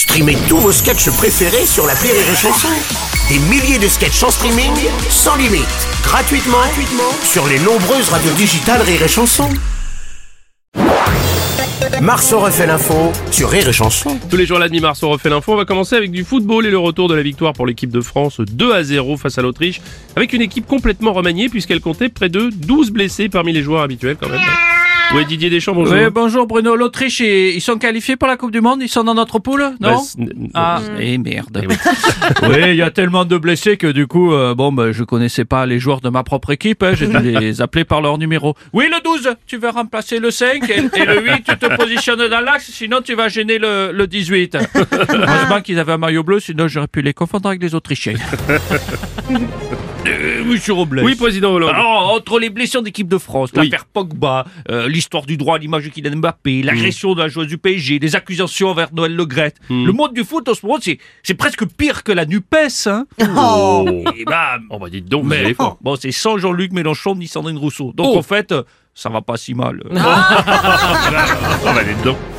Streamez tous vos sketchs préférés sur la Rire et Chanson. Des milliers de sketchs en streaming, sans limite, gratuitement, sur les nombreuses radios digitales Rire et Chanson. Marceau refait l'info sur Rire et Chanson. Tous les jours à la demi-mars, on refait l'info. On va commencer avec du football et le retour de la victoire pour l'équipe de France 2 à 0 face à l'Autriche, avec une équipe complètement remaniée puisqu'elle comptait près de 12 blessés parmi les joueurs habituels quand même. Oui, Didier Deschamps, bonjour. Oui, bonjour Bruno. L'Autriche, ils sont qualifiés pour la Coupe du Monde? Ils sont dans notre poule? Bah, Non? Ah, eh merde. oui, il y a tellement de blessés que du coup, euh, bon, bah, je connaissais pas les joueurs de ma propre équipe. hein, J'ai dû les appeler par leur numéro. Oui, le 12, tu vas remplacer le 5 et, et le 8, tu te positionnes dans l'axe, sinon tu vas gêner le, le 18. Heureusement qu'ils avaient un maillot bleu, sinon j'aurais pu les confondre avec les Autrichiens. Euh, Monsieur Robles. Oui, président Hollande. Alors, entre les blessures d'équipe de France, Oui. l'affaire Pogba, euh, l'histoire du droit à l'image de Kylian Mbappé, l'agression de la joueuse du PSG, les accusations envers Noël Le Graët, le monde du foot en ce moment, c'est, presque pire que la NUPES, hein. Oh. Et bah, Oh bah dites donc, vous mais, allez fort. bon, c'est sans Jean-Luc Mélenchon ni Sandrine Rousseau. Donc, Oh. en fait, euh, ça va pas si mal. Oh bah dites donc. Rire